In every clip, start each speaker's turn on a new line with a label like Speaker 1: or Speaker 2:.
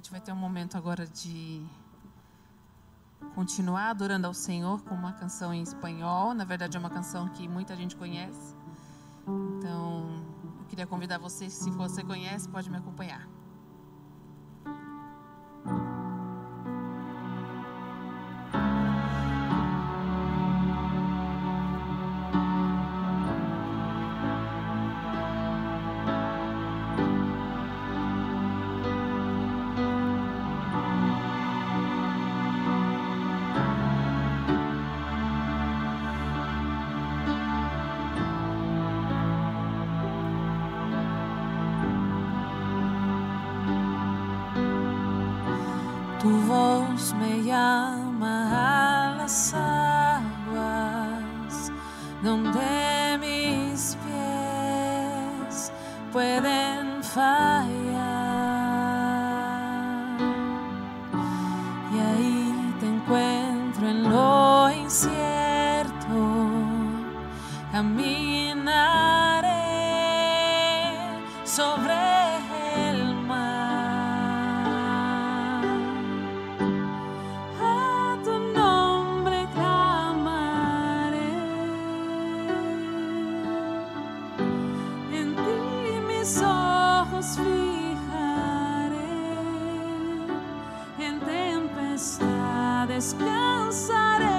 Speaker 1: gente vai ter um momento agora de continuar adorando ao Senhor com uma canção em espanhol. Na verdade, é uma canção que muita gente conhece. Então, eu queria convidar você, se você conhece, pode me acompanhar. mis ojos fijaré en tempestad descansaré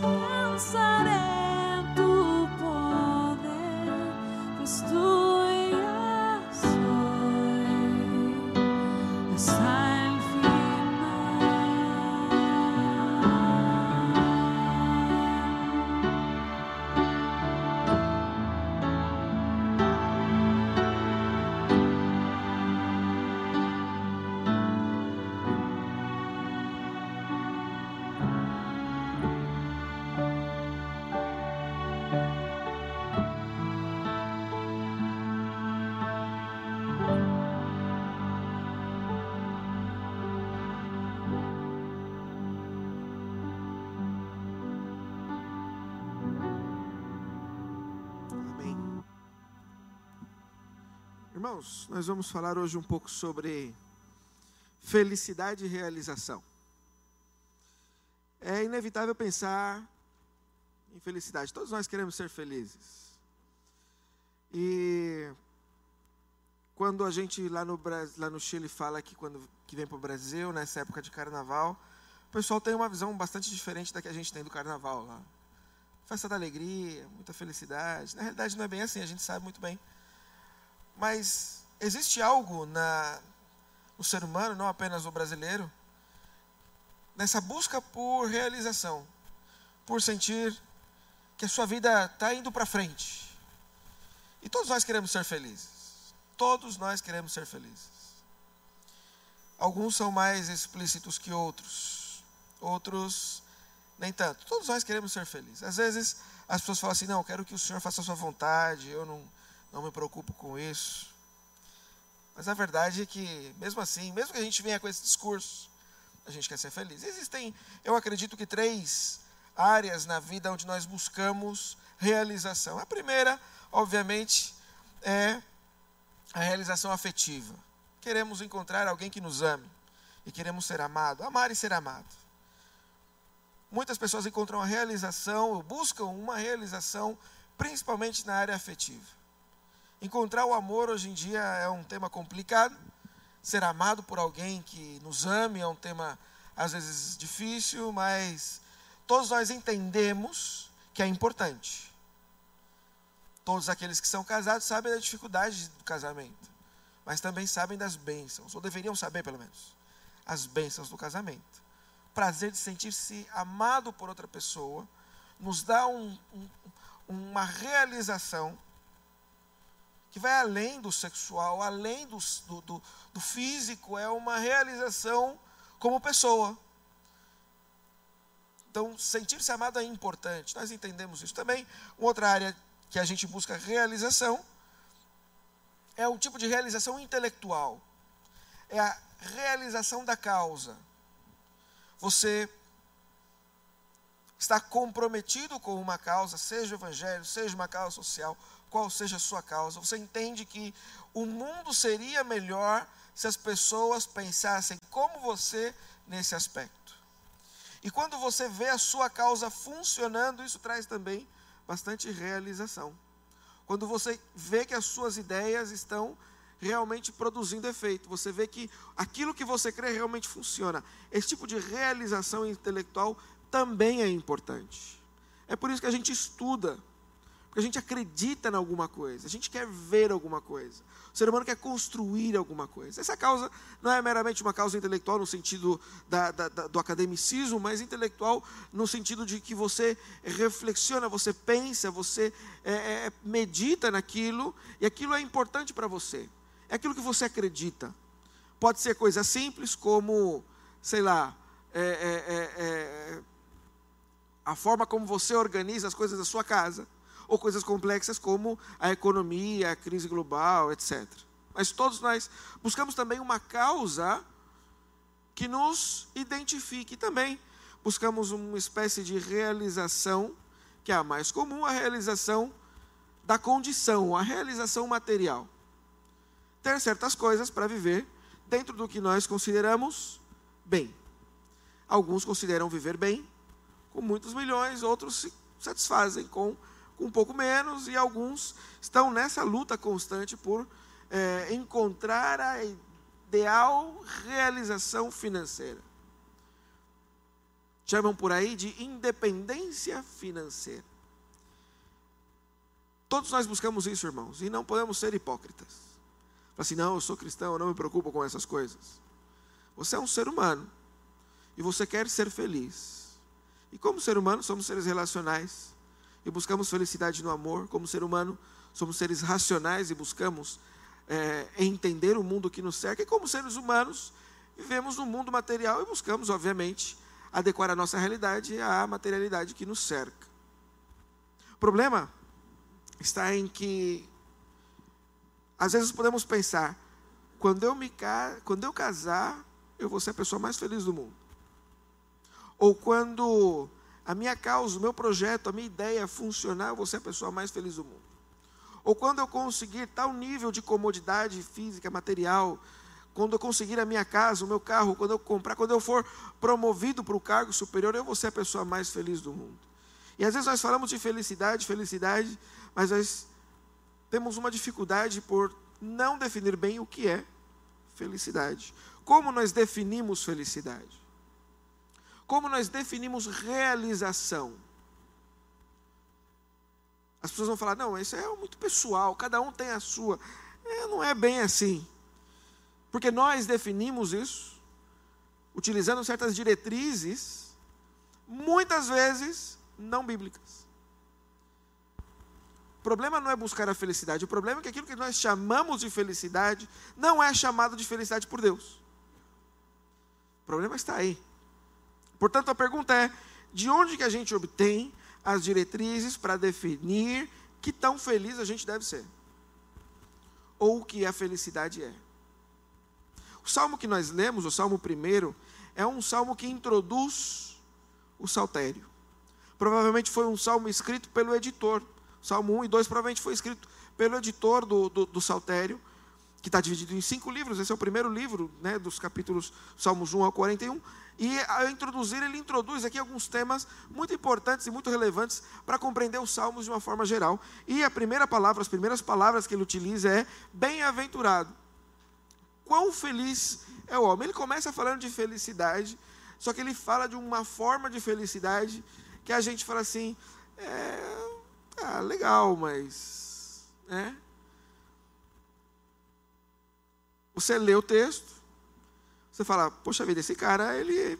Speaker 1: descansa.
Speaker 2: Irmãos, nós vamos falar hoje um pouco sobre felicidade e realização. É inevitável pensar em felicidade. Todos nós queremos ser felizes. E quando a gente lá no, lá no Chile fala que quando que vem para o Brasil, nessa época de carnaval, o pessoal tem uma visão bastante diferente da que a gente tem do carnaval lá. Festa da alegria, muita felicidade. Na realidade não é bem assim, a gente sabe muito bem mas existe algo na, no ser humano, não apenas o brasileiro, nessa busca por realização, por sentir que a sua vida está indo para frente. E todos nós queremos ser felizes. Todos nós queremos ser felizes. Alguns são mais explícitos que outros, outros nem tanto. Todos nós queremos ser felizes. Às vezes as pessoas falam assim: não, eu quero que o Senhor faça a sua vontade, eu não não me preocupo com isso. Mas a verdade é que, mesmo assim, mesmo que a gente venha com esse discurso, a gente quer ser feliz. Existem, eu acredito que três áreas na vida onde nós buscamos realização. A primeira, obviamente, é a realização afetiva. Queremos encontrar alguém que nos ame e queremos ser amado, amar e ser amado. Muitas pessoas encontram a realização, ou buscam uma realização, principalmente na área afetiva. Encontrar o amor hoje em dia é um tema complicado. Ser amado por alguém que nos ame é um tema às vezes difícil, mas todos nós entendemos que é importante. Todos aqueles que são casados sabem da dificuldade do casamento, mas também sabem das bênçãos, ou deveriam saber pelo menos, as bênçãos do casamento. O prazer de sentir-se amado por outra pessoa nos dá um, um, uma realização que vai além do sexual, além do, do, do físico, é uma realização como pessoa. Então, sentir-se amado é importante, nós entendemos isso. Também, uma outra área que a gente busca realização é o tipo de realização intelectual, é a realização da causa. Você está comprometido com uma causa, seja o evangelho, seja uma causa social, qual seja a sua causa. Você entende que o mundo seria melhor se as pessoas pensassem como você nesse aspecto. E quando você vê a sua causa funcionando, isso traz também bastante realização. Quando você vê que as suas ideias estão realmente produzindo efeito, você vê que aquilo que você crê realmente funciona. Esse tipo de realização intelectual também é importante. É por isso que a gente estuda porque a gente acredita em alguma coisa, a gente quer ver alguma coisa. O ser humano quer construir alguma coisa. Essa causa não é meramente uma causa intelectual no sentido da, da, da, do academicismo, mas intelectual no sentido de que você reflexiona, você pensa, você é, é, medita naquilo, e aquilo é importante para você. É aquilo que você acredita. Pode ser coisa simples, como, sei lá, é, é, é, é a forma como você organiza as coisas da sua casa ou coisas complexas como a economia, a crise global, etc. Mas todos nós buscamos também uma causa que nos identifique também. Buscamos uma espécie de realização, que é a mais comum, a realização da condição, a realização material. Ter certas coisas para viver dentro do que nós consideramos bem. Alguns consideram viver bem com muitos milhões, outros se satisfazem com com um pouco menos, e alguns estão nessa luta constante por é, encontrar a ideal realização financeira. Chamam por aí de independência financeira. Todos nós buscamos isso, irmãos, e não podemos ser hipócritas. Fala assim, não, eu sou cristão, eu não me preocupo com essas coisas. Você é um ser humano e você quer ser feliz. E como ser humano, somos seres relacionais e buscamos felicidade no amor. Como ser humano, somos seres racionais e buscamos é, entender o mundo que nos cerca. E como seres humanos, vivemos no mundo material e buscamos, obviamente, adequar a nossa realidade à materialidade que nos cerca. O problema está em que, às vezes, podemos pensar: quando eu, me, quando eu casar, eu vou ser a pessoa mais feliz do mundo. Ou quando a minha causa, o meu projeto, a minha ideia funcionar, eu vou ser a pessoa mais feliz do mundo. Ou quando eu conseguir tal nível de comodidade física, material, quando eu conseguir a minha casa, o meu carro, quando eu comprar, quando eu for promovido para o cargo superior, eu vou ser a pessoa mais feliz do mundo. E às vezes nós falamos de felicidade, felicidade, mas nós temos uma dificuldade por não definir bem o que é felicidade. Como nós definimos felicidade? Como nós definimos realização? As pessoas vão falar: não, isso é muito pessoal, cada um tem a sua. É, não é bem assim. Porque nós definimos isso, utilizando certas diretrizes, muitas vezes não bíblicas. O problema não é buscar a felicidade, o problema é que aquilo que nós chamamos de felicidade não é chamado de felicidade por Deus. O problema está aí. Portanto, a pergunta é: de onde que a gente obtém as diretrizes para definir que tão feliz a gente deve ser? Ou o que a felicidade é? O salmo que nós lemos, o salmo primeiro, é um salmo que introduz o saltério. Provavelmente foi um salmo escrito pelo editor. Salmo 1 e 2 provavelmente foi escrito pelo editor do, do, do saltério, que está dividido em cinco livros. Esse é o primeiro livro né, dos capítulos Salmos 1 ao 41. E ao introduzir, ele introduz aqui alguns temas muito importantes e muito relevantes para compreender os salmos de uma forma geral. E a primeira palavra, as primeiras palavras que ele utiliza é bem-aventurado quão feliz é o homem. Ele começa falando de felicidade, só que ele fala de uma forma de felicidade que a gente fala assim, é, ah, legal, mas, né? Você lê o texto, você fala, poxa vida, esse cara, ele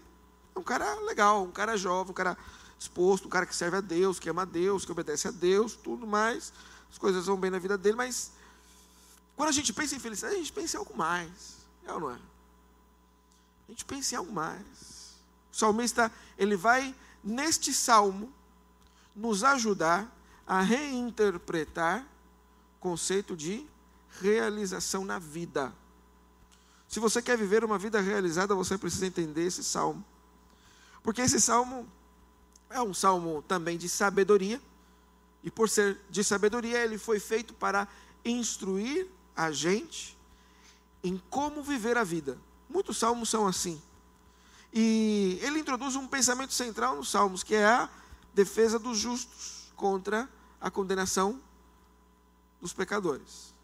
Speaker 2: é um cara legal, um cara jovem, um cara exposto, um cara que serve a Deus, que ama a Deus, que obedece a Deus, tudo mais, as coisas vão bem na vida dele, mas quando a gente pensa em felicidade, a gente pensa em algo mais. É ou não é? A gente pensa em algo mais. O salmista, ele vai, neste salmo, nos ajudar a reinterpretar o conceito de realização na vida. Se você quer viver uma vida realizada, você precisa entender esse salmo. Porque esse salmo é um salmo também de sabedoria, e por ser de sabedoria, ele foi feito para instruir a gente em como viver a vida. Muitos salmos são assim. E ele introduz um pensamento central nos salmos, que é a defesa dos justos contra a condenação dos pecadores.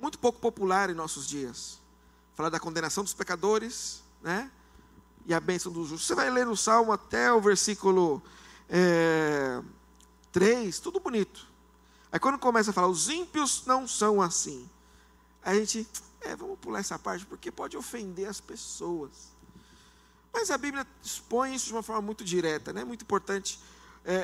Speaker 2: Muito pouco popular em nossos dias. Falar da condenação dos pecadores, né? E a bênção dos justos. Você vai ler no salmo até o versículo é, 3, tudo bonito. Aí quando começa a falar, os ímpios não são assim. A gente, é, vamos pular essa parte porque pode ofender as pessoas. Mas a Bíblia expõe isso de uma forma muito direta, né? Muito importante é, é,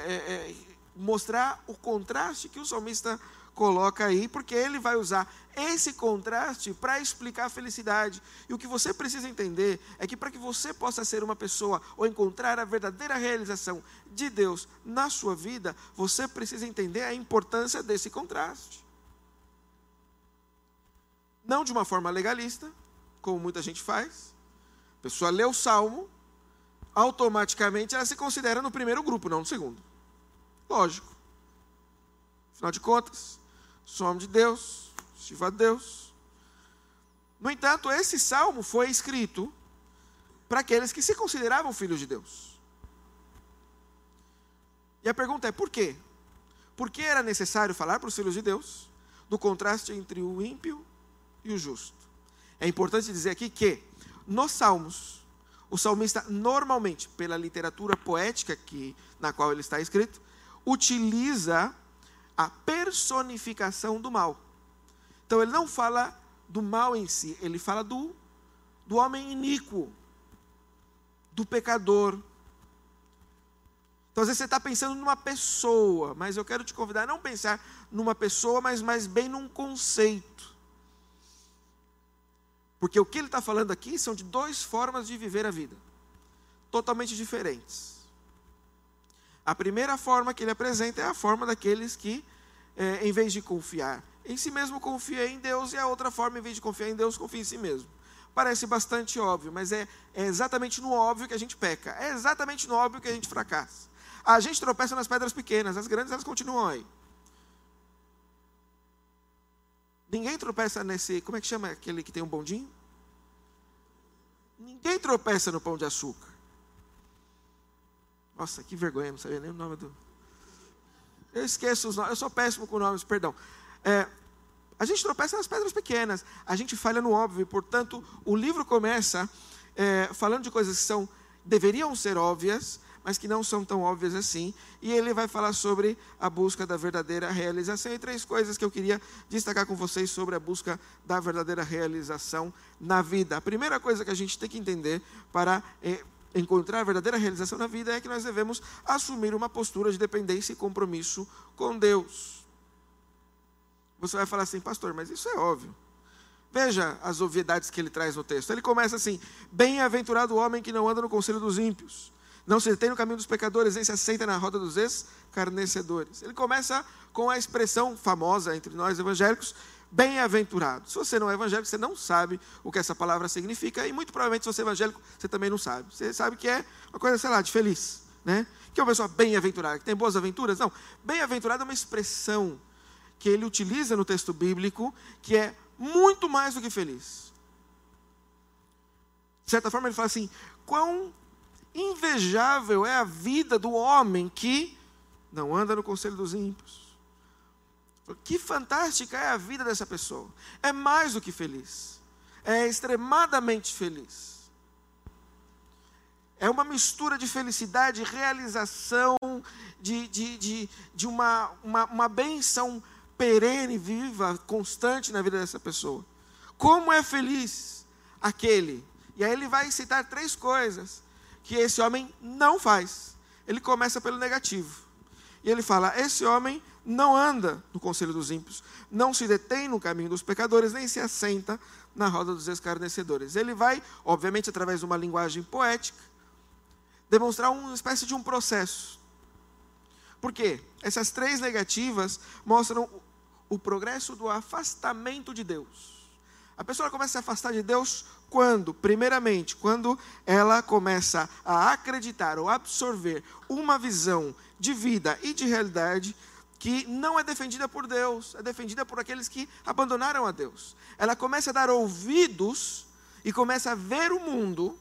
Speaker 2: é, mostrar o contraste que o salmista coloca aí, porque ele vai usar esse contraste para explicar a felicidade. E o que você precisa entender é que para que você possa ser uma pessoa ou encontrar a verdadeira realização de Deus na sua vida, você precisa entender a importância desse contraste. Não de uma forma legalista, como muita gente faz. A pessoa lê o salmo, automaticamente ela se considera no primeiro grupo, não no segundo. Lógico. Afinal de contas, somos de Deus, estiva a Deus. No entanto, esse salmo foi escrito para aqueles que se consideravam filhos de Deus. E a pergunta é: por quê? Por que era necessário falar para os filhos de Deus do contraste entre o ímpio e o justo. É importante dizer aqui que, nos Salmos, o salmista normalmente, pela literatura poética que, na qual ele está escrito, utiliza a personificação do mal. Então ele não fala do mal em si, ele fala do, do homem iníquo, do pecador. Então, às vezes você está pensando numa pessoa, mas eu quero te convidar a não pensar numa pessoa, mas mais bem num conceito. Porque o que ele está falando aqui são de duas formas de viver a vida, totalmente diferentes. A primeira forma que ele apresenta é a forma daqueles que, é, em vez de confiar em si mesmo, confia em Deus, e a outra forma, em vez de confiar em Deus, confia em si mesmo. Parece bastante óbvio, mas é, é exatamente no óbvio que a gente peca, é exatamente no óbvio que a gente fracassa. A gente tropeça nas pedras pequenas, as grandes elas continuam aí. Ninguém tropeça nesse. Como é que chama aquele que tem um bondinho? Ninguém tropeça no pão de açúcar. Nossa, que vergonha, não sabia nem o nome do. Eu esqueço os nomes, eu sou péssimo com nomes, perdão. É, a gente tropeça nas pedras pequenas, a gente falha no óbvio, portanto, o livro começa é, falando de coisas que são, deveriam ser óbvias, mas que não são tão óbvias assim. E ele vai falar sobre a busca da verdadeira realização. E três coisas que eu queria destacar com vocês sobre a busca da verdadeira realização na vida. A primeira coisa que a gente tem que entender para é, encontrar a verdadeira realização na vida é que nós devemos assumir uma postura de dependência e compromisso com Deus. Você vai falar assim, pastor, mas isso é óbvio. Veja as obviedades que ele traz no texto. Ele começa assim: Bem-aventurado o homem que não anda no conselho dos ímpios, não se detém no caminho dos pecadores, nem se aceita na roda dos escarnecedores. Ele começa com a expressão famosa entre nós evangélicos, bem-aventurado. Se você não é evangélico, você não sabe o que essa palavra significa, e muito provavelmente, se você é evangélico, você também não sabe. Você sabe que é uma coisa, sei lá, de feliz, né? Que é uma pessoa bem-aventurada, que tem boas aventuras? Não. Bem-aventurado é uma expressão que ele utiliza no texto bíblico, que é muito mais do que feliz. De certa forma, ele fala assim: quão invejável é a vida do homem que não anda no conselho dos ímpios. Que fantástica é a vida dessa pessoa. É mais do que feliz. É extremadamente feliz. É uma mistura de felicidade, realização, de, de, de, de uma, uma, uma benção perene, viva, constante na vida dessa pessoa. Como é feliz aquele. E aí ele vai citar três coisas que esse homem não faz. Ele começa pelo negativo. E ele fala: esse homem não anda no conselho dos ímpios, não se detém no caminho dos pecadores, nem se assenta na roda dos escarnecedores. Ele vai, obviamente, através de uma linguagem poética, demonstrar uma espécie de um processo. Por quê? Essas três negativas mostram o progresso do afastamento de Deus. A pessoa começa a se afastar de Deus quando? Primeiramente, quando ela começa a acreditar ou absorver uma visão de vida e de realidade que não é defendida por Deus, é defendida por aqueles que abandonaram a Deus. Ela começa a dar ouvidos e começa a ver o mundo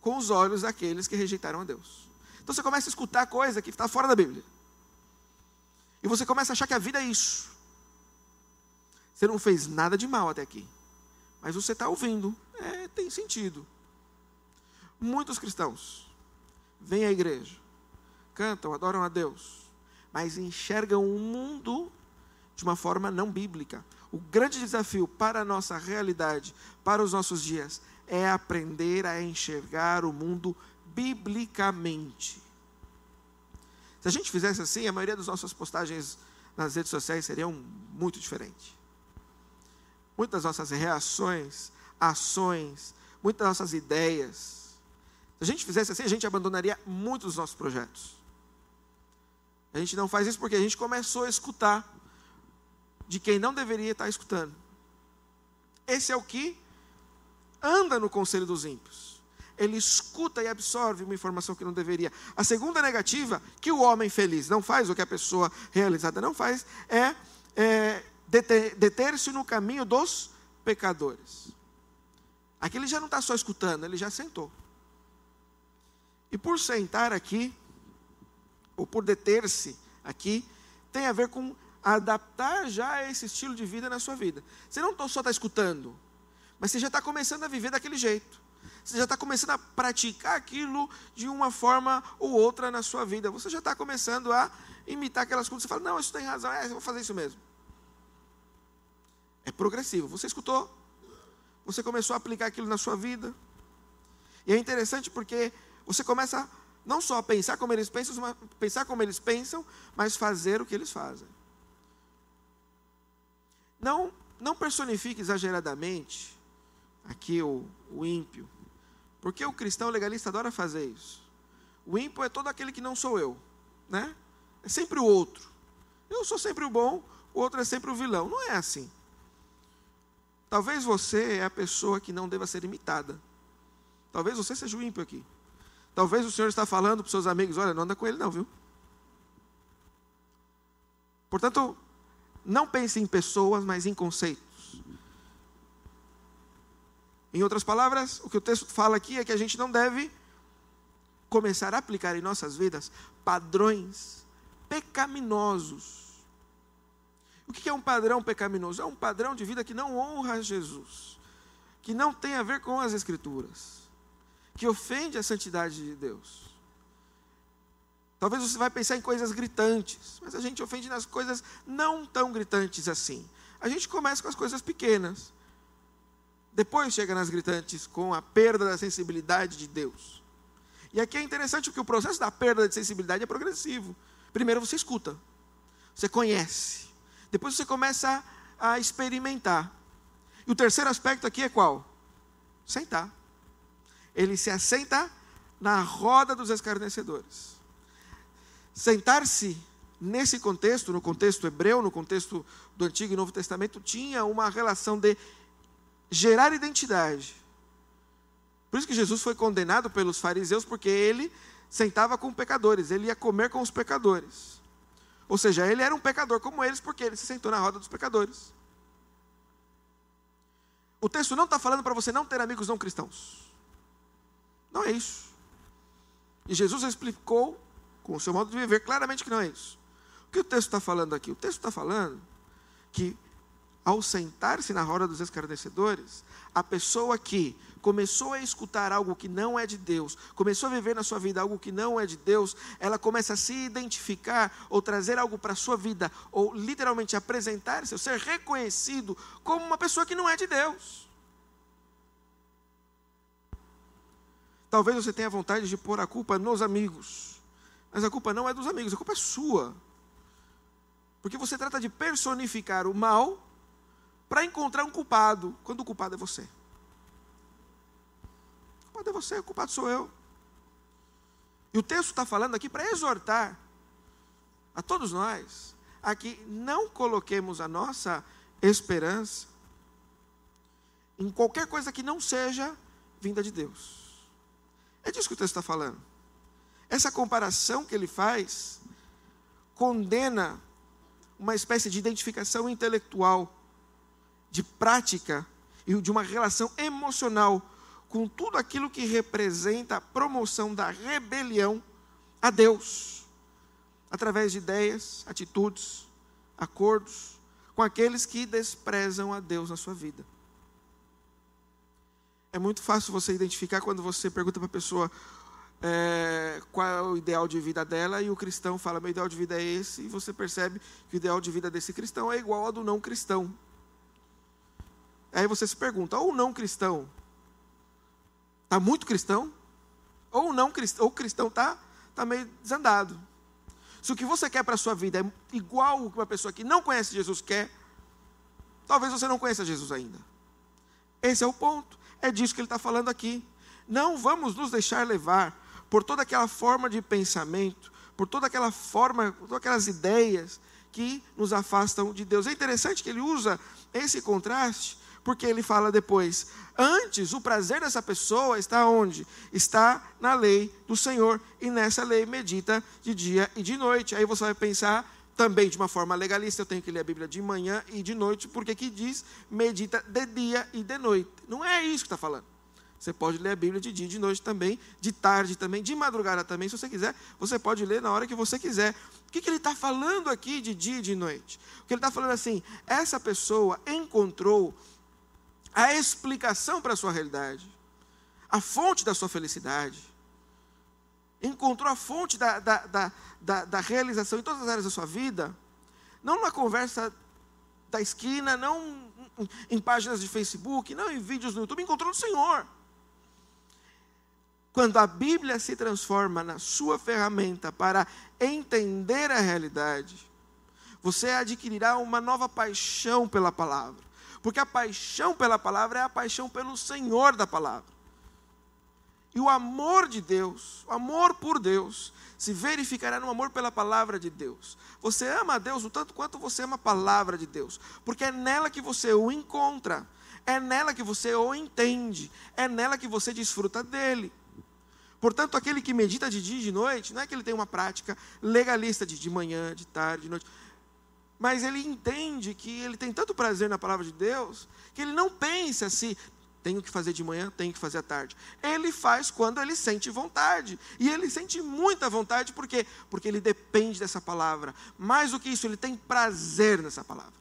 Speaker 2: com os olhos daqueles que rejeitaram a Deus. Então você começa a escutar coisa que está fora da Bíblia. E você começa a achar que a vida é isso. Você não fez nada de mal até aqui. Mas você está ouvindo. É, tem sentido. Muitos cristãos vêm à igreja, cantam, adoram a Deus, mas enxergam o mundo de uma forma não bíblica. O grande desafio para a nossa realidade, para os nossos dias, é aprender a enxergar o mundo biblicamente. Se a gente fizesse assim, a maioria das nossas postagens nas redes sociais seriam muito diferentes. Muitas nossas reações, ações, muitas nossas ideias. Se a gente fizesse assim, a gente abandonaria muitos dos nossos projetos. A gente não faz isso porque a gente começou a escutar de quem não deveria estar escutando. Esse é o que anda no conselho dos ímpios ele escuta e absorve uma informação que não deveria. A segunda negativa, que o homem feliz não faz, o que a pessoa realizada não faz, é, é deter-se no caminho dos pecadores. Aqui ele já não está só escutando, ele já sentou. E por sentar aqui, ou por deter-se aqui, tem a ver com adaptar já esse estilo de vida na sua vida. Você não só está escutando, mas você já está começando a viver daquele jeito. Você já está começando a praticar aquilo de uma forma ou outra na sua vida. Você já está começando a imitar aquelas coisas. Você fala, não, isso tem razão, é, eu vou fazer isso mesmo. É progressivo. Você escutou? Você começou a aplicar aquilo na sua vida. E é interessante porque você começa não só a pensar como eles pensam, mas pensar como eles pensam, mas fazer o que eles fazem. Não, não personifique exageradamente aqui o, o ímpio, porque o cristão legalista adora fazer isso. O ímpio é todo aquele que não sou eu, né? É sempre o outro. Eu sou sempre o bom, o outro é sempre o vilão. Não é assim. Talvez você é a pessoa que não deva ser imitada. Talvez você seja o ímpio aqui. Talvez o Senhor está falando para os seus amigos, olha, não anda com ele não, viu? Portanto, não pense em pessoas, mas em conceitos. Em outras palavras, o que o texto fala aqui é que a gente não deve começar a aplicar em nossas vidas padrões pecaminosos. O que é um padrão pecaminoso? É um padrão de vida que não honra Jesus, que não tem a ver com as Escrituras, que ofende a santidade de Deus. Talvez você vai pensar em coisas gritantes, mas a gente ofende nas coisas não tão gritantes assim. A gente começa com as coisas pequenas. Depois chega nas gritantes com a perda da sensibilidade de Deus. E aqui é interessante porque o processo da perda de sensibilidade é progressivo. Primeiro você escuta, você conhece, depois você começa a, a experimentar. E o terceiro aspecto aqui é qual? Sentar. Ele se assenta na roda dos escarnecedores. Sentar-se nesse contexto, no contexto hebreu, no contexto do Antigo e Novo Testamento, tinha uma relação de gerar identidade. Por isso que Jesus foi condenado pelos fariseus, porque ele sentava com pecadores, ele ia comer com os pecadores. Ou seja, ele era um pecador como eles, porque ele se sentou na roda dos pecadores. O texto não está falando para você não ter amigos não cristãos. Não é isso. E Jesus explicou, com o seu modo de viver, claramente que não é isso. O que o texto está falando aqui? O texto está falando que ao sentar-se na roda dos escarnecedores, a pessoa que começou a escutar algo que não é de Deus, começou a viver na sua vida algo que não é de Deus, ela começa a se identificar ou trazer algo para a sua vida, ou literalmente apresentar-se, ou ser reconhecido como uma pessoa que não é de Deus. Talvez você tenha vontade de pôr a culpa nos amigos, mas a culpa não é dos amigos, a culpa é sua. Porque você trata de personificar o mal para encontrar um culpado, quando o culpado é você. Culpado é você, o culpado sou eu. E o texto está falando aqui para exortar a todos nós a que não coloquemos a nossa esperança em qualquer coisa que não seja vinda de Deus. É disso que o texto está falando. Essa comparação que ele faz condena uma espécie de identificação intelectual de prática e de uma relação emocional com tudo aquilo que representa a promoção da rebelião a Deus, através de ideias, atitudes, acordos com aqueles que desprezam a Deus na sua vida. É muito fácil você identificar quando você pergunta para a pessoa é, qual é o ideal de vida dela e o cristão fala: meu ideal de vida é esse, e você percebe que o ideal de vida desse cristão é igual ao do não cristão. Aí você se pergunta, ou não cristão está muito cristão, ou não cristão, ou cristão está tá meio desandado. Se o que você quer para a sua vida é igual o que uma pessoa que não conhece Jesus quer, talvez você não conheça Jesus ainda. Esse é o ponto. É disso que ele está falando aqui. Não vamos nos deixar levar por toda aquela forma de pensamento, por toda aquela forma, por todas aquelas ideias que nos afastam de Deus. É interessante que ele usa esse contraste porque ele fala depois: antes o prazer dessa pessoa está onde? Está na lei do Senhor, e nessa lei medita de dia e de noite. Aí você vai pensar também de uma forma legalista, eu tenho que ler a Bíblia de manhã e de noite, porque aqui diz medita de dia e de noite. Não é isso que está falando. Você pode ler a Bíblia de dia e de noite também, de tarde também, de madrugada também, se você quiser. Você pode ler na hora que você quiser. O que, que ele está falando aqui de dia e de noite? O que ele está falando assim, essa pessoa encontrou a explicação para a sua realidade, a fonte da sua felicidade, encontrou a fonte da, da, da, da, da realização em todas as áreas da sua vida, não numa conversa da esquina, não em páginas de Facebook, não em vídeos no YouTube, encontrou no Senhor. Quando a Bíblia se transforma na sua ferramenta para entender a realidade, você adquirirá uma nova paixão pela palavra. Porque a paixão pela palavra é a paixão pelo Senhor da palavra. E o amor de Deus, o amor por Deus, se verificará no amor pela palavra de Deus. Você ama a Deus o tanto quanto você ama a palavra de Deus, porque é nela que você o encontra, é nela que você o entende, é nela que você desfruta dele. Portanto, aquele que medita de dia e de noite, não é que ele tem uma prática legalista de, de manhã, de tarde, de noite, mas ele entende que ele tem tanto prazer na palavra de Deus, que ele não pensa se tenho que fazer de manhã, tenho que fazer à tarde. Ele faz quando ele sente vontade. E ele sente muita vontade, por quê? Porque ele depende dessa palavra. Mais do que isso, ele tem prazer nessa palavra.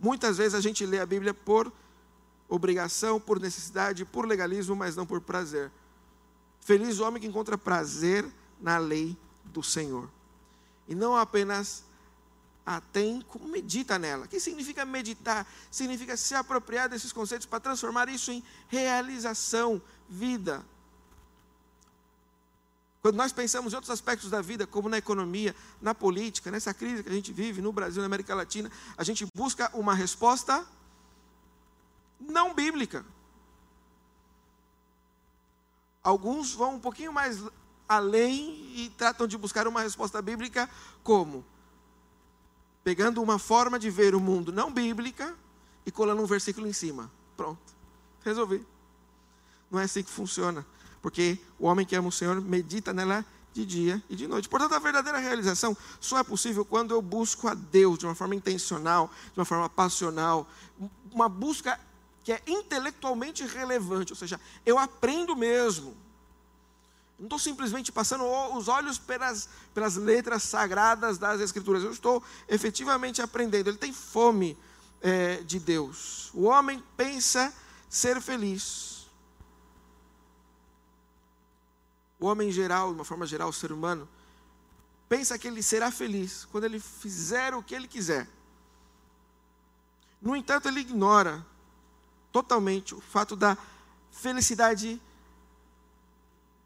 Speaker 2: Muitas vezes a gente lê a Bíblia por obrigação, por necessidade, por legalismo, mas não por prazer. Feliz o homem que encontra prazer na lei do Senhor. E não apenas a tem, como medita nela. O que significa meditar? Significa se apropriar desses conceitos para transformar isso em realização, vida. Quando nós pensamos em outros aspectos da vida, como na economia, na política, nessa crise que a gente vive no Brasil, na América Latina, a gente busca uma resposta não bíblica. Alguns vão um pouquinho mais além e tratam de buscar uma resposta bíblica como pegando uma forma de ver o mundo não bíblica e colando um versículo em cima. Pronto. Resolvi. Não é assim que funciona, porque o homem que ama o Senhor medita nela de dia e de noite. Portanto, a verdadeira realização só é possível quando eu busco a Deus de uma forma intencional, de uma forma passional, uma busca que é intelectualmente relevante, ou seja, eu aprendo mesmo. Não estou simplesmente passando os olhos pelas, pelas letras sagradas das Escrituras, eu estou efetivamente aprendendo. Ele tem fome é, de Deus. O homem pensa ser feliz. O homem em geral, de uma forma geral, o ser humano, pensa que ele será feliz quando ele fizer o que ele quiser. No entanto, ele ignora totalmente o fato da felicidade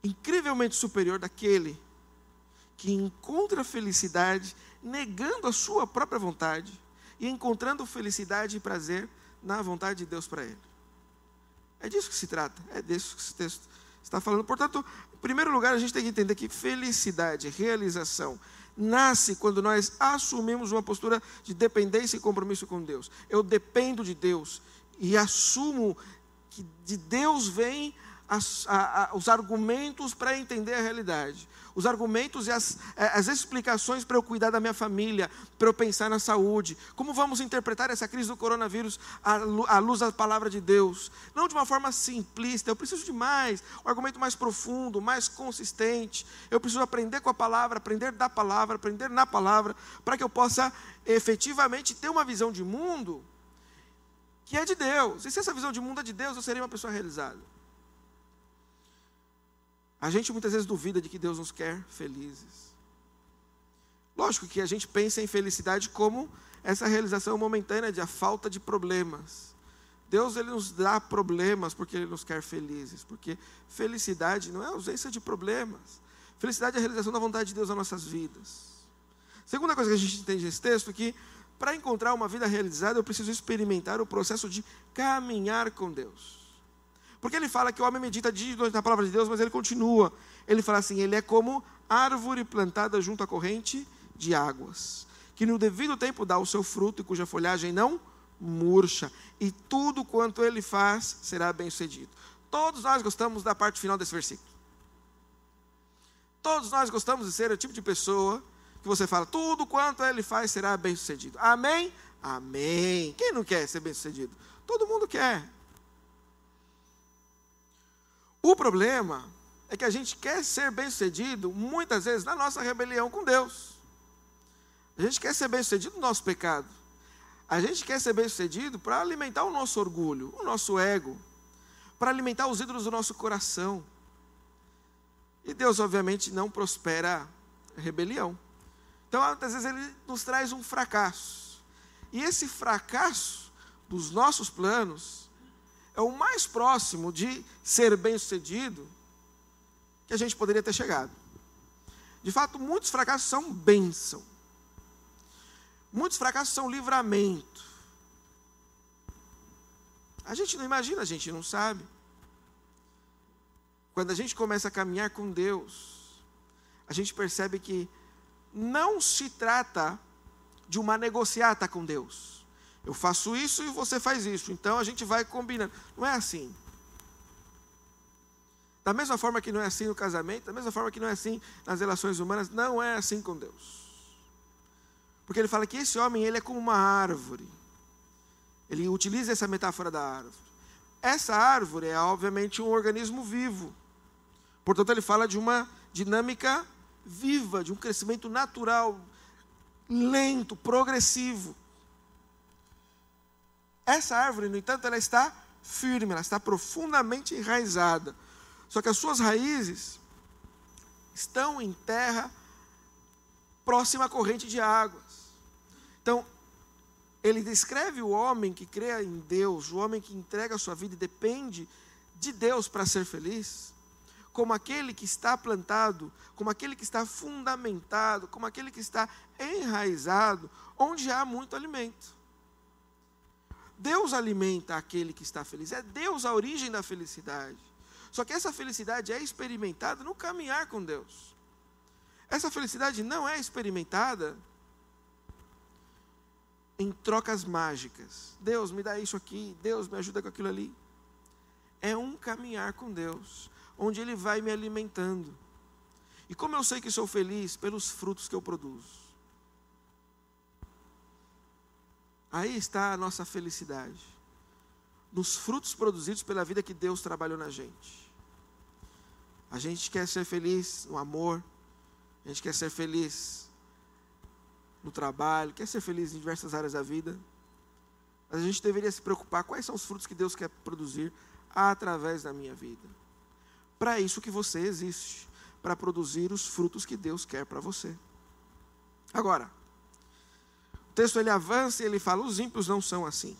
Speaker 2: incrivelmente superior daquele que encontra felicidade negando a sua própria vontade e encontrando felicidade e prazer na vontade de Deus para ele. É disso que se trata, é disso que esse texto está falando. Portanto, em primeiro lugar, a gente tem que entender que felicidade, realização, nasce quando nós assumimos uma postura de dependência e compromisso com Deus. Eu dependo de Deus e assumo que de Deus vem a, a, os argumentos para entender a realidade, os argumentos e as, é, as explicações para eu cuidar da minha família, para eu pensar na saúde. Como vamos interpretar essa crise do coronavírus à luz da palavra de Deus? Não de uma forma simplista, eu preciso de mais, um argumento mais profundo, mais consistente. Eu preciso aprender com a palavra, aprender da palavra, aprender na palavra, para que eu possa efetivamente ter uma visão de mundo que é de Deus. E se essa visão de mundo é de Deus, eu serei uma pessoa realizada. A gente muitas vezes duvida de que Deus nos quer felizes. Lógico que a gente pensa em felicidade como essa realização momentânea de a falta de problemas. Deus ele nos dá problemas porque ele nos quer felizes, porque felicidade não é ausência de problemas. Felicidade é a realização da vontade de Deus nas nossas vidas. Segunda coisa que a gente entende nesse texto é que para encontrar uma vida realizada eu preciso experimentar o processo de caminhar com Deus. Porque ele fala que o homem medita dia e noite na palavra de Deus, mas ele continua. Ele fala assim: ele é como árvore plantada junto à corrente de águas, que no devido tempo dá o seu fruto e cuja folhagem não murcha, e tudo quanto ele faz será bem sucedido. Todos nós gostamos da parte final desse versículo. Todos nós gostamos de ser o tipo de pessoa que você fala, tudo quanto ele faz será bem sucedido. Amém? Amém. Quem não quer ser bem sucedido? Todo mundo quer. O problema é que a gente quer ser bem-sucedido muitas vezes na nossa rebelião com Deus. A gente quer ser bem-sucedido no nosso pecado. A gente quer ser bem-sucedido para alimentar o nosso orgulho, o nosso ego, para alimentar os ídolos do nosso coração. E Deus, obviamente, não prospera rebelião. Então, muitas vezes, Ele nos traz um fracasso. E esse fracasso dos nossos planos é o mais próximo de ser bem-sucedido que a gente poderia ter chegado. De fato, muitos fracassos são bênção. Muitos fracassos são livramento. A gente não imagina, a gente não sabe. Quando a gente começa a caminhar com Deus, a gente percebe que não se trata de uma negociata com Deus. Eu faço isso e você faz isso, então a gente vai combinando. Não é assim. Da mesma forma que não é assim no casamento, da mesma forma que não é assim nas relações humanas, não é assim com Deus. Porque ele fala que esse homem ele é como uma árvore. Ele utiliza essa metáfora da árvore. Essa árvore é obviamente um organismo vivo. Portanto, ele fala de uma dinâmica viva, de um crescimento natural, lento, progressivo. Essa árvore, no entanto, ela está firme, ela está profundamente enraizada. Só que as suas raízes estão em terra próxima à corrente de águas. Então, ele descreve o homem que crê em Deus, o homem que entrega a sua vida e depende de Deus para ser feliz, como aquele que está plantado, como aquele que está fundamentado, como aquele que está enraizado, onde há muito alimento. Deus alimenta aquele que está feliz, é Deus a origem da felicidade. Só que essa felicidade é experimentada no caminhar com Deus. Essa felicidade não é experimentada em trocas mágicas. Deus me dá isso aqui, Deus me ajuda com aquilo ali. É um caminhar com Deus, onde Ele vai me alimentando. E como eu sei que sou feliz? Pelos frutos que eu produzo. Aí está a nossa felicidade. Nos frutos produzidos pela vida que Deus trabalhou na gente. A gente quer ser feliz no amor, a gente quer ser feliz no trabalho, quer ser feliz em diversas áreas da vida. Mas a gente deveria se preocupar quais são os frutos que Deus quer produzir através da minha vida. Para isso que você existe, para produzir os frutos que Deus quer para você. Agora, texto ele avança e ele fala: os ímpios não são assim.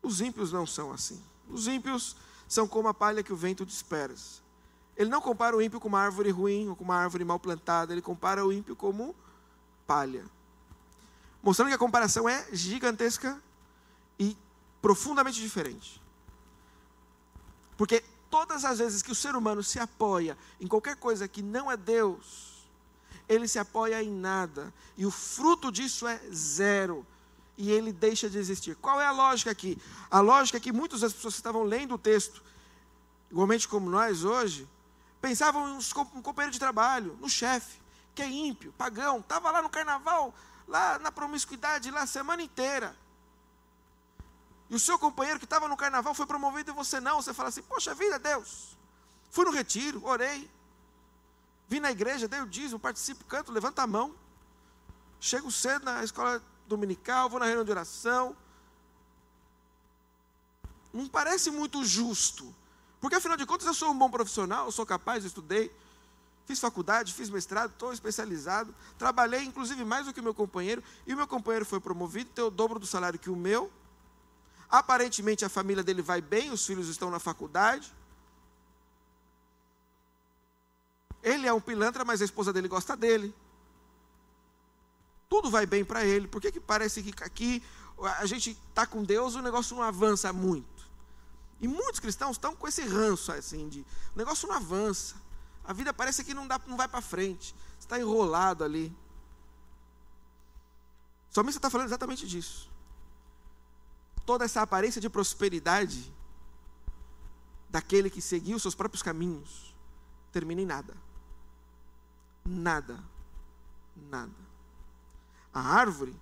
Speaker 2: Os ímpios não são assim. Os ímpios são como a palha que o vento dispersa. Ele não compara o ímpio com uma árvore ruim ou com uma árvore mal plantada, ele compara o ímpio como palha. Mostrando que a comparação é gigantesca e profundamente diferente. Porque todas as vezes que o ser humano se apoia em qualquer coisa que não é Deus, ele se apoia em nada. E o fruto disso é zero. E ele deixa de existir. Qual é a lógica aqui? A lógica é que muitas das pessoas que estavam lendo o texto, igualmente como nós hoje, pensavam em um companheiro de trabalho, no chefe, que é ímpio, pagão, estava lá no carnaval, lá na promiscuidade, lá a semana inteira. E o seu companheiro que estava no carnaval foi promovido e você não. Você fala assim: Poxa vida, Deus. Fui no retiro, orei. Vim na igreja, dei o dízimo, participo, canto, levanta a mão. Chego cedo na escola dominical, vou na reunião de oração. Não parece muito justo porque afinal de contas eu sou um bom profissional, eu sou capaz, eu estudei, fiz faculdade, fiz mestrado, estou especializado, trabalhei inclusive mais do que o meu companheiro, e o meu companheiro foi promovido, tem o dobro do salário que o meu. Aparentemente a família dele vai bem, os filhos estão na faculdade. Ele é um pilantra, mas a esposa dele gosta dele. Tudo vai bem para ele. Por que, que parece que aqui a gente está com Deus e o negócio não avança muito? E muitos cristãos estão com esse ranço assim de o negócio não avança. A vida parece que não dá, não vai para frente. Está enrolado ali. Somente você está falando exatamente disso. Toda essa aparência de prosperidade daquele que seguiu seus próprios caminhos termina em nada. Nada. Nada. A árvore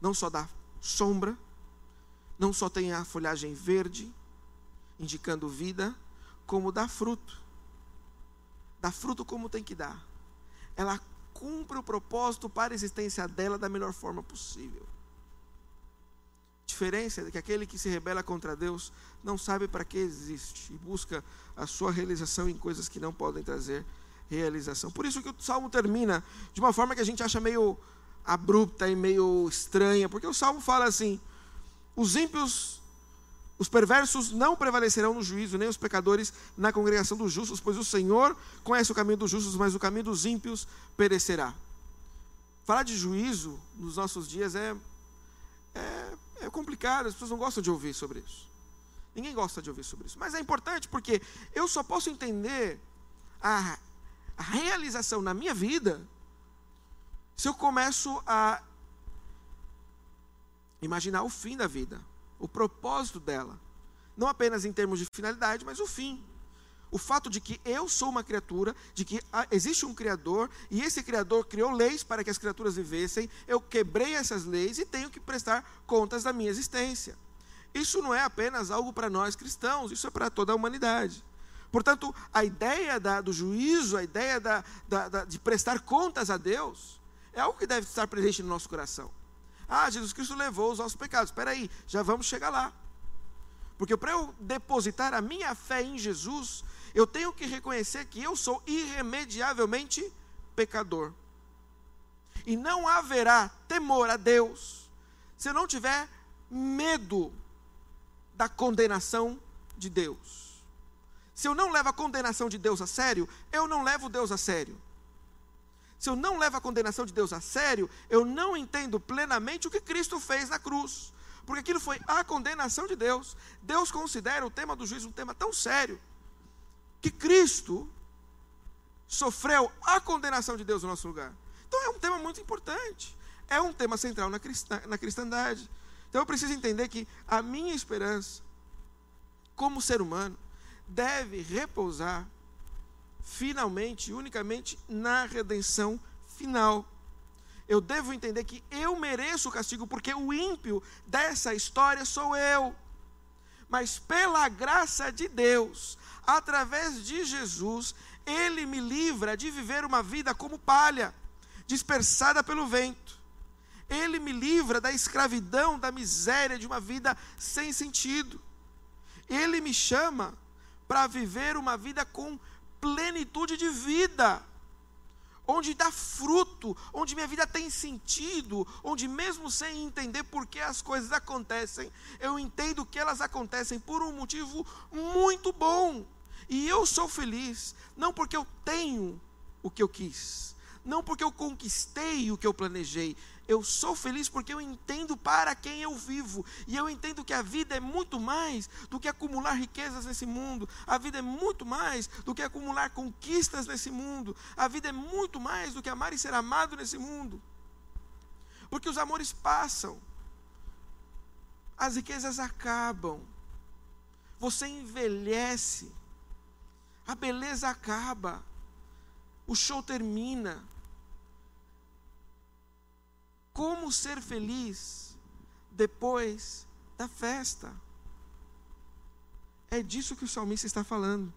Speaker 2: não só dá sombra, não só tem a folhagem verde, indicando vida, como dá fruto. Dá fruto como tem que dar. Ela cumpre o propósito para a existência dela da melhor forma possível. diferença é que aquele que se rebela contra Deus não sabe para que existe e busca a sua realização em coisas que não podem trazer realização. Por isso que o salmo termina de uma forma que a gente acha meio abrupta e meio estranha, porque o salmo fala assim: os ímpios, os perversos não prevalecerão no juízo, nem os pecadores na congregação dos justos, pois o Senhor conhece o caminho dos justos, mas o caminho dos ímpios perecerá. Falar de juízo nos nossos dias é, é, é complicado, as pessoas não gostam de ouvir sobre isso. Ninguém gosta de ouvir sobre isso. Mas é importante porque eu só posso entender a, realização na minha vida se eu começo a imaginar o fim da vida, o propósito dela. Não apenas em termos de finalidade, mas o fim. O fato de que eu sou uma criatura, de que existe um Criador, e esse Criador criou leis para que as criaturas vivessem, eu quebrei essas leis e tenho que prestar contas da minha existência. Isso não é apenas algo para nós cristãos, isso é para toda a humanidade. Portanto, a ideia da, do juízo, a ideia da, da, de prestar contas a Deus, é algo que deve estar presente no nosso coração. Ah, Jesus Cristo levou os nossos pecados. Espera aí, já vamos chegar lá. Porque para eu depositar a minha fé em Jesus, eu tenho que reconhecer que eu sou irremediavelmente pecador. E não haverá temor a Deus se eu não tiver medo da condenação de Deus. Se eu não levo a condenação de Deus a sério, eu não levo Deus a sério. Se eu não levo a condenação de Deus a sério, eu não entendo plenamente o que Cristo fez na cruz. Porque aquilo foi a condenação de Deus. Deus considera o tema do juízo um tema tão sério que Cristo sofreu a condenação de Deus no nosso lugar. Então é um tema muito importante. É um tema central na, cristã, na cristandade. Então eu preciso entender que a minha esperança, como ser humano, deve repousar finalmente unicamente na redenção final. Eu devo entender que eu mereço o castigo, porque o ímpio dessa história sou eu. Mas pela graça de Deus, através de Jesus, ele me livra de viver uma vida como palha, dispersada pelo vento. Ele me livra da escravidão, da miséria de uma vida sem sentido. Ele me chama para viver uma vida com plenitude de vida onde dá fruto, onde minha vida tem sentido, onde mesmo sem entender por que as coisas acontecem, eu entendo que elas acontecem por um motivo muito bom. E eu sou feliz, não porque eu tenho o que eu quis, não porque eu conquistei o que eu planejei, eu sou feliz porque eu entendo para quem eu vivo. E eu entendo que a vida é muito mais do que acumular riquezas nesse mundo. A vida é muito mais do que acumular conquistas nesse mundo. A vida é muito mais do que amar e ser amado nesse mundo. Porque os amores passam. As riquezas acabam. Você envelhece. A beleza acaba. O show termina como ser feliz depois da festa. É disso que o salmista está falando.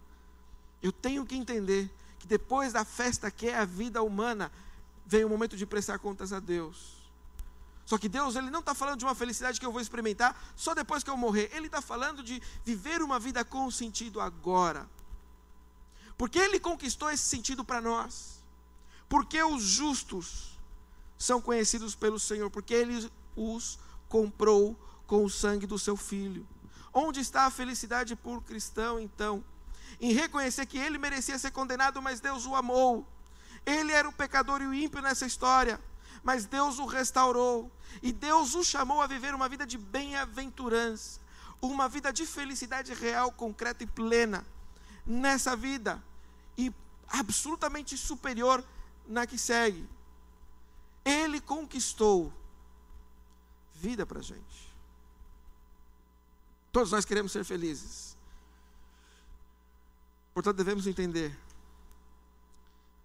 Speaker 2: Eu tenho que entender que depois da festa, que é a vida humana, vem o momento de prestar contas a Deus. Só que Deus ele não está falando de uma felicidade que eu vou experimentar só depois que eu morrer. Ele está falando de viver uma vida com sentido agora. Porque Ele conquistou esse sentido para nós. Porque os justos são conhecidos pelo Senhor, porque Ele os comprou com o sangue do seu filho. Onde está a felicidade por cristão, então? Em reconhecer que ele merecia ser condenado, mas Deus o amou. Ele era o pecador e o ímpio nessa história, mas Deus o restaurou. E Deus o chamou a viver uma vida de bem-aventurança, uma vida de felicidade real, concreta e plena nessa vida, e absolutamente superior na que segue. Ele conquistou vida para a gente. Todos nós queremos ser felizes. Portanto, devemos entender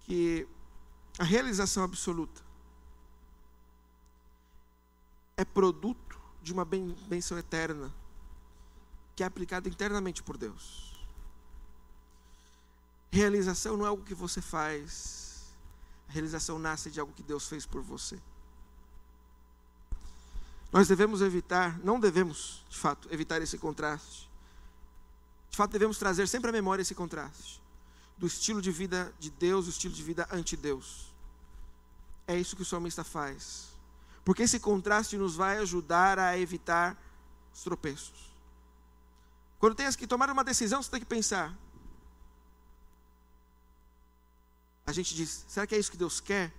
Speaker 2: que a realização absoluta é produto de uma benção eterna que é aplicada internamente por Deus. Realização não é algo que você faz a realização nasce de algo que Deus fez por você. Nós devemos evitar, não devemos, de fato, evitar esse contraste. De fato, devemos trazer sempre à memória esse contraste do estilo de vida de Deus, o estilo de vida anti-Deus. É isso que o salmista faz. Porque esse contraste nos vai ajudar a evitar os tropeços. Quando tens que tomar uma decisão, você tem que pensar. A gente diz, será que é isso que Deus quer?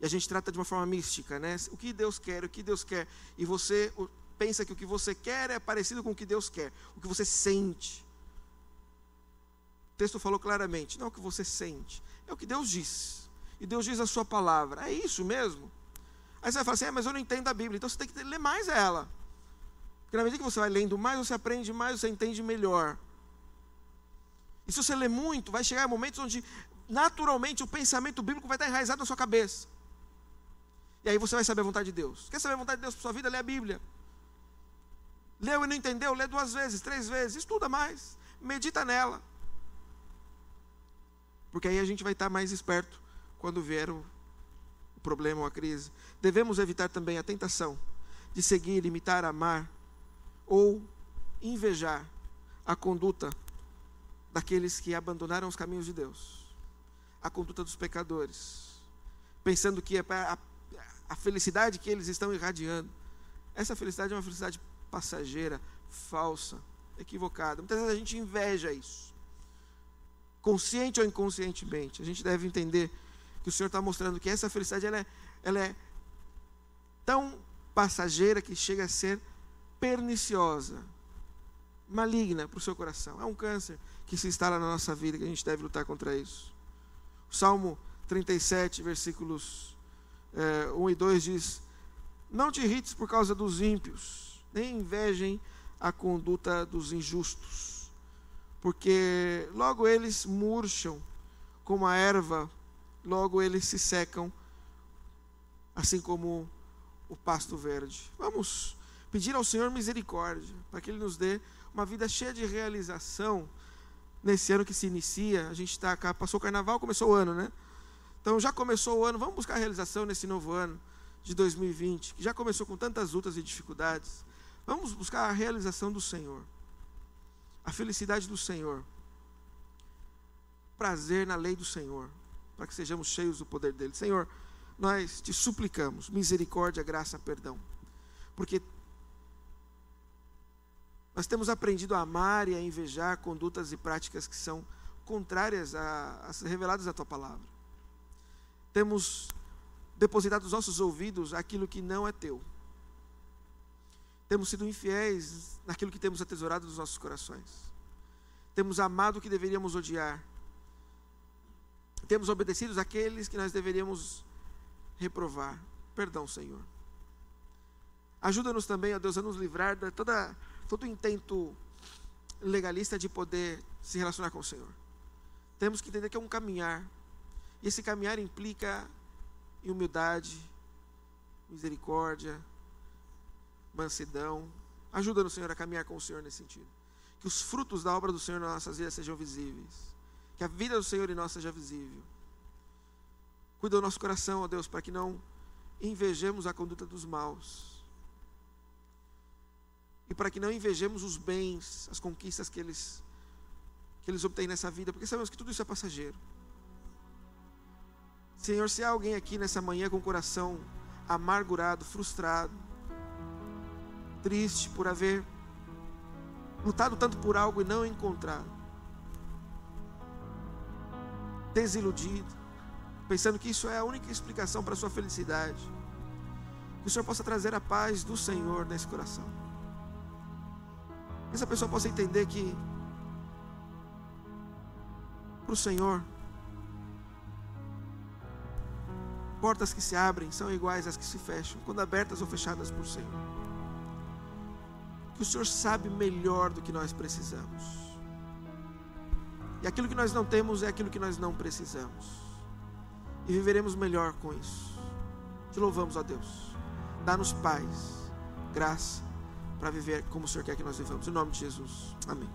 Speaker 2: E a gente trata de uma forma mística, né? O que Deus quer, o que Deus quer. E você pensa que o que você quer é parecido com o que Deus quer, o que você sente. O texto falou claramente, não é o que você sente, é o que Deus diz. E Deus diz a sua palavra. É isso mesmo? Aí você vai falar assim, é, mas eu não entendo a Bíblia. Então você tem que ler mais ela. Porque na medida que você vai lendo mais, você aprende mais, você entende melhor. E se você lê muito, vai chegar momentos onde naturalmente o pensamento bíblico vai estar enraizado na sua cabeça. E aí você vai saber a vontade de Deus. Quer saber a vontade de Deus para sua vida? Lê a Bíblia. Leu e não entendeu? Lê duas vezes, três vezes, estuda mais, medita nela. Porque aí a gente vai estar mais esperto quando vier o, problema ou a crise. Devemos evitar também a tentação de seguir, imitar, amar ou invejar a conduta daqueles que abandonaram os caminhos de Deus, a conduta dos pecadores, pensando que é a, a felicidade que eles estão irradiando. Essa felicidade é uma felicidade passageira, falsa, equivocada. Muitas vezes a gente inveja isso, consciente ou inconscientemente. A gente deve entender que o Senhor está mostrando que essa felicidade ela é, ela é tão passageira que chega a ser perniciosa, maligna para o seu coração. É um câncer que se instala na nossa vida, que a gente deve lutar contra isso. Salmo 37, versículos é, 1 e 2 diz: Não te irrites por causa dos ímpios, nem invejem a conduta dos injustos, porque logo eles murcham como a erva, logo eles se secam, assim como o pasto verde. Vamos pedir ao Senhor misericórdia, para que Ele nos dê uma vida cheia de realização nesse ano que se inicia. A gente está passou o carnaval, começou o ano, né? Então já começou o ano, vamos buscar realização nesse novo ano de 2020, que já começou com tantas lutas e dificuldades. Vamos buscar a realização do Senhor, a felicidade do Senhor, prazer na lei do Senhor, para que sejamos cheios do poder dele. Senhor, nós te suplicamos misericórdia, graça, perdão, porque nós temos aprendido a amar e a invejar condutas e práticas que são contrárias às reveladas da tua palavra. Temos depositado nos nossos ouvidos aquilo que não é teu. Temos sido infiéis naquilo que temos atesourado nos nossos corações. Temos amado o que deveríamos odiar. Temos obedecido aqueles que nós deveríamos reprovar. Perdão, Senhor. Ajuda-nos também, ó Deus, a nos livrar de toda todo intento legalista de poder se relacionar com o Senhor. Temos que entender que é um caminhar. E esse caminhar implica em humildade, misericórdia, mansidão. Ajuda-nos, Senhor, a caminhar com o Senhor nesse sentido. Que os frutos da obra do Senhor nas nossas vidas sejam visíveis. Que a vida do Senhor em nós seja visível. Cuida do nosso coração, ó Deus, para que não invejemos a conduta dos maus e para que não invejemos os bens, as conquistas que eles que eles obtêm nessa vida, porque sabemos que tudo isso é passageiro. Senhor, se há alguém aqui nessa manhã com o coração amargurado, frustrado, triste por haver lutado tanto por algo e não encontrado, desiludido, pensando que isso é a única explicação para a sua felicidade, que o Senhor possa trazer a paz do Senhor nesse coração essa pessoa possa entender que para o Senhor, portas que se abrem são iguais às que se fecham, quando abertas ou fechadas por Senhor. Que o Senhor sabe melhor do que nós precisamos. E aquilo que nós não temos é aquilo que nós não precisamos. E viveremos melhor com isso. Te louvamos, ó Deus. Dá-nos paz, graça para viver como o Senhor quer que nós vivamos. Em nome de Jesus. Amém.